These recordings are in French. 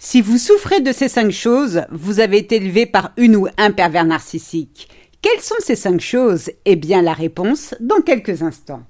Si vous souffrez de ces cinq choses, vous avez été élevé par une ou un pervers narcissique. Quelles sont ces cinq choses? Eh bien, la réponse dans quelques instants.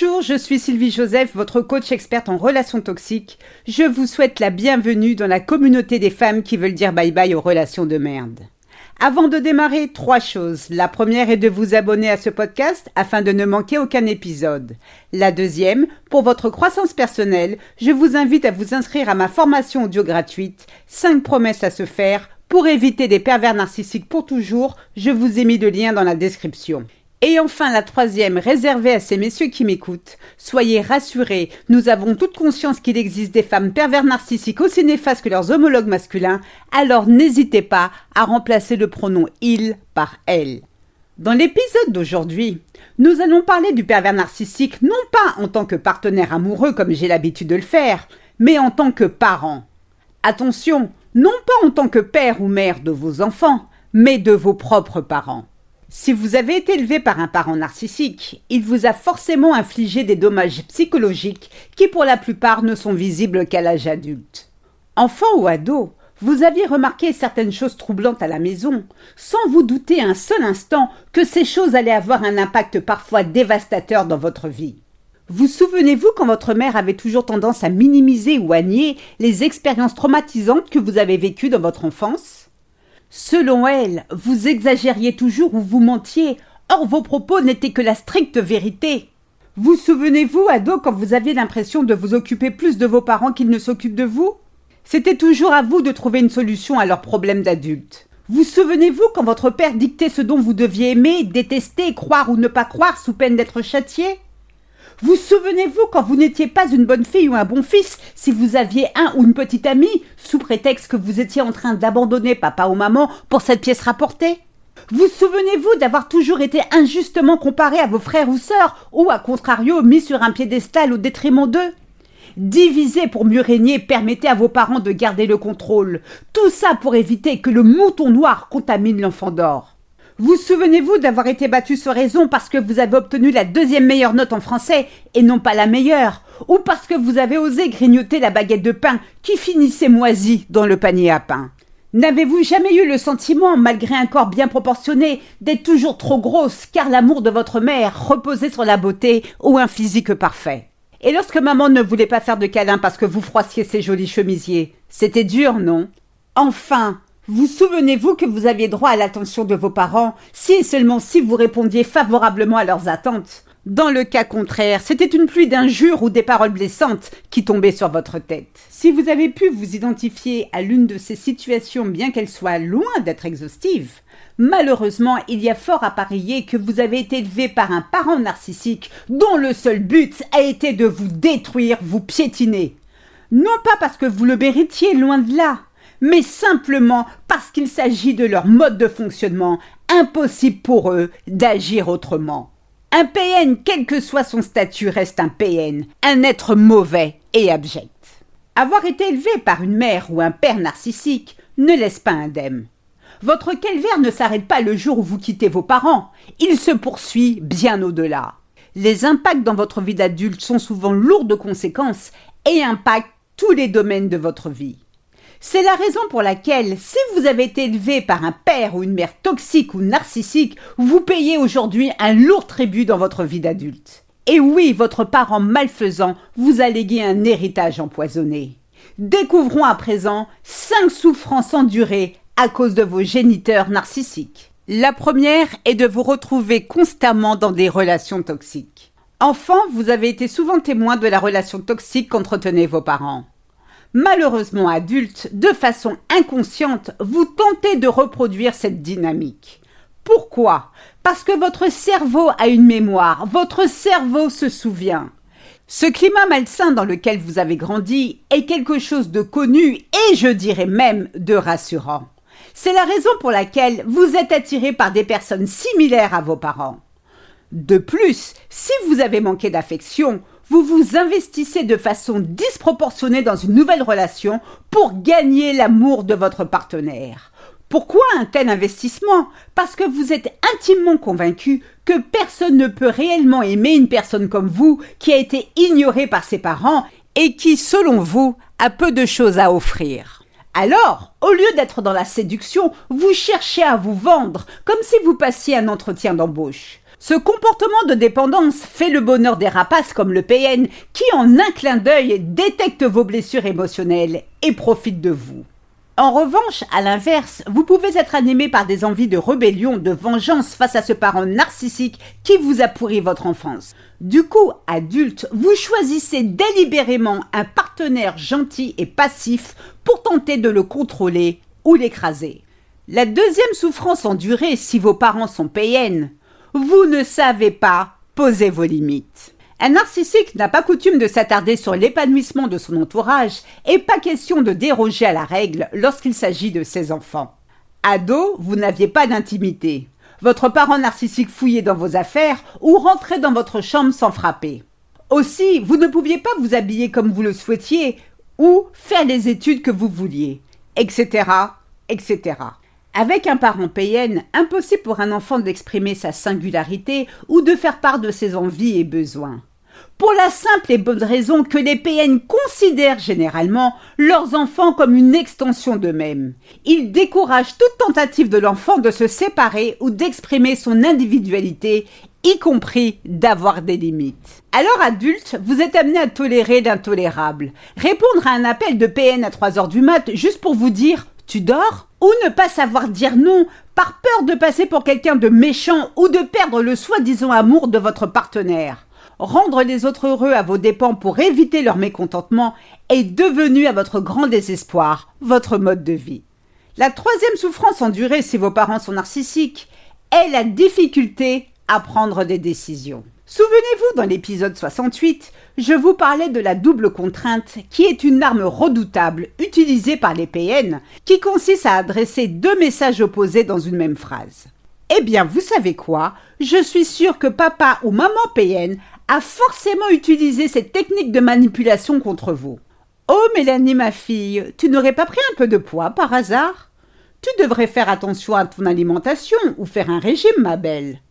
Bonjour, je suis Sylvie Joseph, votre coach experte en relations toxiques. Je vous souhaite la bienvenue dans la communauté des femmes qui veulent dire bye bye aux relations de merde. Avant de démarrer, trois choses. La première est de vous abonner à ce podcast afin de ne manquer aucun épisode. La deuxième, pour votre croissance personnelle, je vous invite à vous inscrire à ma formation audio gratuite 5 promesses à se faire pour éviter des pervers narcissiques pour toujours. Je vous ai mis le lien dans la description. Et enfin, la troisième, réservée à ces messieurs qui m'écoutent. Soyez rassurés, nous avons toute conscience qu'il existe des femmes pervers narcissiques aussi néfastes que leurs homologues masculins, alors n'hésitez pas à remplacer le pronom il par elle. Dans l'épisode d'aujourd'hui, nous allons parler du pervers narcissique non pas en tant que partenaire amoureux comme j'ai l'habitude de le faire, mais en tant que parent. Attention, non pas en tant que père ou mère de vos enfants, mais de vos propres parents. Si vous avez été élevé par un parent narcissique, il vous a forcément infligé des dommages psychologiques qui pour la plupart ne sont visibles qu'à l'âge adulte. Enfant ou ado, vous aviez remarqué certaines choses troublantes à la maison, sans vous douter un seul instant que ces choses allaient avoir un impact parfois dévastateur dans votre vie. Vous souvenez-vous quand votre mère avait toujours tendance à minimiser ou à nier les expériences traumatisantes que vous avez vécues dans votre enfance? Selon elle, vous exagériez toujours ou vous mentiez, or vos propos n'étaient que la stricte vérité. Vous souvenez-vous, ado, quand vous aviez l'impression de vous occuper plus de vos parents qu'ils ne s'occupent de vous? C'était toujours à vous de trouver une solution à leurs problèmes d'adultes. Vous souvenez-vous quand votre père dictait ce dont vous deviez aimer, détester, croire ou ne pas croire sous peine d'être châtié? Vous souvenez-vous quand vous n'étiez pas une bonne fille ou un bon fils, si vous aviez un ou une petite amie, sous prétexte que vous étiez en train d'abandonner papa ou maman pour cette pièce rapportée? Vous souvenez-vous d'avoir toujours été injustement comparé à vos frères ou sœurs, ou à contrario mis sur un piédestal au détriment d'eux? Diviser pour mieux régner permettait à vos parents de garder le contrôle. Tout ça pour éviter que le mouton noir contamine l'enfant d'or. Vous souvenez-vous d'avoir été battu sur raison parce que vous avez obtenu la deuxième meilleure note en français et non pas la meilleure, ou parce que vous avez osé grignoter la baguette de pain qui finissait moisie dans le panier à pain? N'avez-vous jamais eu le sentiment, malgré un corps bien proportionné, d'être toujours trop grosse car l'amour de votre mère reposait sur la beauté ou un physique parfait? Et lorsque maman ne voulait pas faire de câlin parce que vous froissiez ses jolis chemisiers, c'était dur, non? Enfin, vous souvenez-vous que vous aviez droit à l'attention de vos parents si et seulement si vous répondiez favorablement à leurs attentes? Dans le cas contraire, c'était une pluie d'injures ou des paroles blessantes qui tombaient sur votre tête. Si vous avez pu vous identifier à l'une de ces situations bien qu'elle soit loin d'être exhaustive, Malheureusement, il y a fort à parier que vous avez été élevé par un parent narcissique dont le seul but a été de vous détruire, vous piétiner. Non pas parce que vous le méritiez, loin de là, mais simplement parce qu'il s'agit de leur mode de fonctionnement, impossible pour eux d'agir autrement. Un PN, quel que soit son statut, reste un PN, un être mauvais et abject. Avoir été élevé par une mère ou un père narcissique ne laisse pas indemne. Votre calvaire ne s'arrête pas le jour où vous quittez vos parents, il se poursuit bien au-delà. Les impacts dans votre vie d'adulte sont souvent lourds de conséquences et impactent tous les domaines de votre vie. C'est la raison pour laquelle, si vous avez été élevé par un père ou une mère toxique ou narcissique, vous payez aujourd'hui un lourd tribut dans votre vie d'adulte. Et oui, votre parent malfaisant vous a légué un héritage empoisonné. Découvrons à présent cinq souffrances endurées à cause de vos géniteurs narcissiques. La première est de vous retrouver constamment dans des relations toxiques. Enfant, vous avez été souvent témoin de la relation toxique qu'entretenaient vos parents. Malheureusement adulte, de façon inconsciente, vous tentez de reproduire cette dynamique. Pourquoi? Parce que votre cerveau a une mémoire, votre cerveau se souvient. Ce climat malsain dans lequel vous avez grandi est quelque chose de connu et je dirais même de rassurant. C'est la raison pour laquelle vous êtes attiré par des personnes similaires à vos parents. De plus, si vous avez manqué d'affection, vous vous investissez de façon disproportionnée dans une nouvelle relation pour gagner l'amour de votre partenaire. Pourquoi un tel investissement? Parce que vous êtes intimement convaincu que personne ne peut réellement aimer une personne comme vous qui a été ignorée par ses parents et qui, selon vous, a peu de choses à offrir. Alors, au lieu d'être dans la séduction, vous cherchez à vous vendre, comme si vous passiez un entretien d'embauche. Ce comportement de dépendance fait le bonheur des rapaces comme le PN qui en un clin d'œil détecte vos blessures émotionnelles et profite de vous. En revanche, à l'inverse, vous pouvez être animé par des envies de rébellion, de vengeance face à ce parent narcissique qui vous a pourri votre enfance. Du coup, adulte, vous choisissez délibérément un partenaire gentil et passif pour tenter de le contrôler ou l'écraser. La deuxième souffrance endurée si vos parents sont PN, vous ne savez pas poser vos limites. Un narcissique n'a pas coutume de s'attarder sur l'épanouissement de son entourage et pas question de déroger à la règle lorsqu'il s'agit de ses enfants. Ado, vous n'aviez pas d'intimité. Votre parent narcissique fouillait dans vos affaires ou rentrait dans votre chambre sans frapper. Aussi, vous ne pouviez pas vous habiller comme vous le souhaitiez ou faire les études que vous vouliez, etc., etc. Avec un parent PN, impossible pour un enfant d'exprimer sa singularité ou de faire part de ses envies et besoins. Pour la simple et bonne raison que les PN considèrent généralement leurs enfants comme une extension d'eux-mêmes. Ils découragent toute tentative de l'enfant de se séparer ou d'exprimer son individualité, y compris d'avoir des limites. Alors adulte, vous êtes amené à tolérer l'intolérable. Répondre à un appel de PN à 3 heures du mat juste pour vous dire tu dors Ou ne pas savoir dire non par peur de passer pour quelqu'un de méchant ou de perdre le soi-disant amour de votre partenaire. Rendre les autres heureux à vos dépens pour éviter leur mécontentement est devenu à votre grand désespoir votre mode de vie. La troisième souffrance endurée si vos parents sont narcissiques est la difficulté à prendre des décisions. Souvenez-vous, dans l'épisode 68, je vous parlais de la double contrainte, qui est une arme redoutable utilisée par les PN, qui consiste à adresser deux messages opposés dans une même phrase. Eh bien, vous savez quoi? Je suis sûre que papa ou maman PN a forcément utilisé cette technique de manipulation contre vous. Oh Mélanie, ma fille, tu n'aurais pas pris un peu de poids par hasard? Tu devrais faire attention à ton alimentation ou faire un régime, ma belle.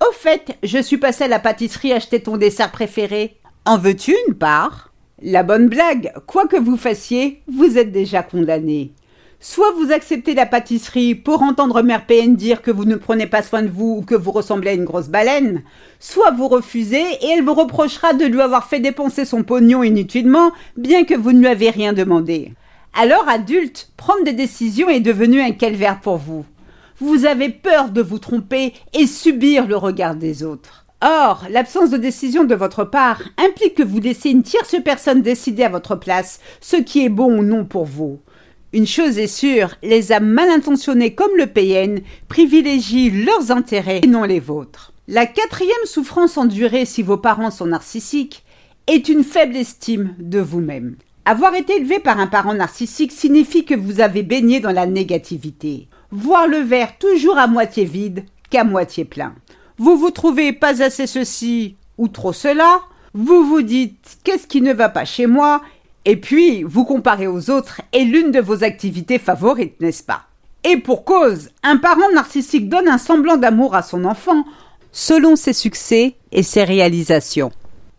Au fait, je suis passée à la pâtisserie acheter ton dessert préféré. En veux-tu une part? La bonne blague, quoi que vous fassiez, vous êtes déjà condamné. Soit vous acceptez la pâtisserie pour entendre Mère PN dire que vous ne prenez pas soin de vous ou que vous ressemblez à une grosse baleine, soit vous refusez et elle vous reprochera de lui avoir fait dépenser son pognon inutilement, bien que vous ne lui avez rien demandé. Alors, adulte, prendre des décisions est devenu un calvaire pour vous. Vous avez peur de vous tromper et subir le regard des autres. Or, l'absence de décision de votre part implique que vous laissez une tierce personne décider à votre place ce qui est bon ou non pour vous. Une chose est sûre, les âmes mal intentionnées comme le PN privilégient leurs intérêts et non les vôtres. La quatrième souffrance endurée si vos parents sont narcissiques est une faible estime de vous-même. Avoir été élevé par un parent narcissique signifie que vous avez baigné dans la négativité voir le verre toujours à moitié vide qu'à moitié plein. Vous vous trouvez pas assez ceci ou trop cela, vous vous dites qu'est-ce qui ne va pas chez moi, et puis vous comparez aux autres est l'une de vos activités favorites, n'est-ce pas? Et pour cause, un parent narcissique donne un semblant d'amour à son enfant selon ses succès et ses réalisations.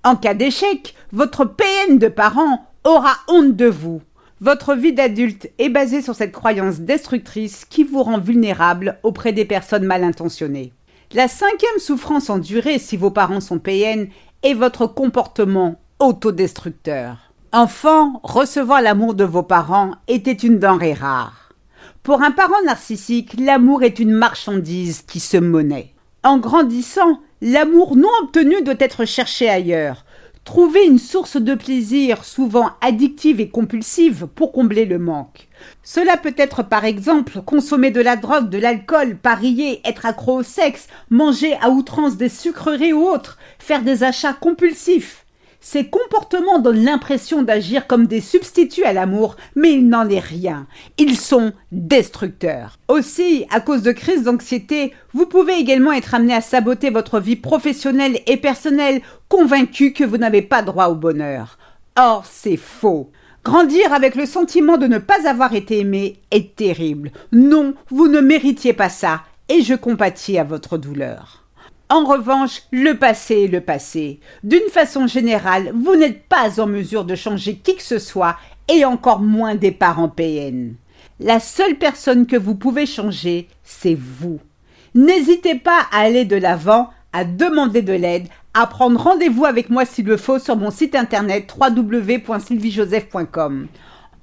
En cas d'échec, votre PN de parent aura honte de vous votre vie d'adulte est basée sur cette croyance destructrice qui vous rend vulnérable auprès des personnes mal intentionnées. La cinquième souffrance endurée si vos parents sont PN est votre comportement autodestructeur. Enfant, recevoir l'amour de vos parents était une denrée rare. Pour un parent narcissique, l'amour est une marchandise qui se monnaie. En grandissant, l'amour non obtenu doit être cherché ailleurs, Trouver une source de plaisir souvent addictive et compulsive pour combler le manque. Cela peut être par exemple consommer de la drogue, de l'alcool, parier, être accro au sexe, manger à outrance des sucreries ou autres, faire des achats compulsifs. Ces comportements donnent l'impression d'agir comme des substituts à l'amour, mais il n'en est rien. Ils sont destructeurs. Aussi, à cause de crises d'anxiété, vous pouvez également être amené à saboter votre vie professionnelle et personnelle, convaincu que vous n'avez pas droit au bonheur. Or, c'est faux. Grandir avec le sentiment de ne pas avoir été aimé est terrible. Non, vous ne méritiez pas ça, et je compatis à votre douleur. En revanche, le passé est le passé. D'une façon générale, vous n'êtes pas en mesure de changer qui que ce soit et encore moins des parents PN. La seule personne que vous pouvez changer, c'est vous. N'hésitez pas à aller de l'avant, à demander de l'aide, à prendre rendez-vous avec moi s'il le faut sur mon site internet www.sylviejoseph.com.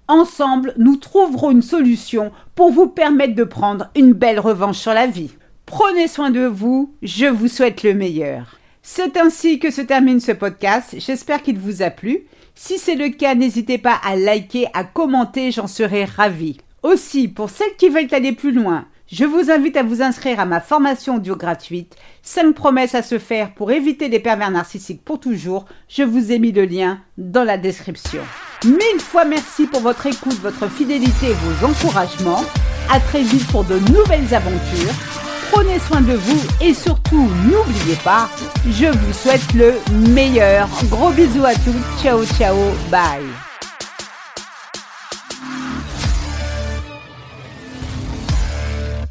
Ensemble, nous trouverons une solution pour vous permettre de prendre une belle revanche sur la vie. Prenez soin de vous, je vous souhaite le meilleur. C'est ainsi que se termine ce podcast, j'espère qu'il vous a plu. Si c'est le cas, n'hésitez pas à liker, à commenter, j'en serai ravi. Aussi, pour celles qui veulent aller plus loin, je vous invite à vous inscrire à ma formation audio gratuite 5 promesses à se faire pour éviter les pervers narcissiques pour toujours. Je vous ai mis le lien dans la description. Mille fois merci pour votre écoute, votre fidélité et vos encouragements. À très vite pour de nouvelles aventures. Prenez soin de vous et surtout, n'oubliez pas, je vous souhaite le meilleur. Gros bisous à tous. Ciao, ciao, bye.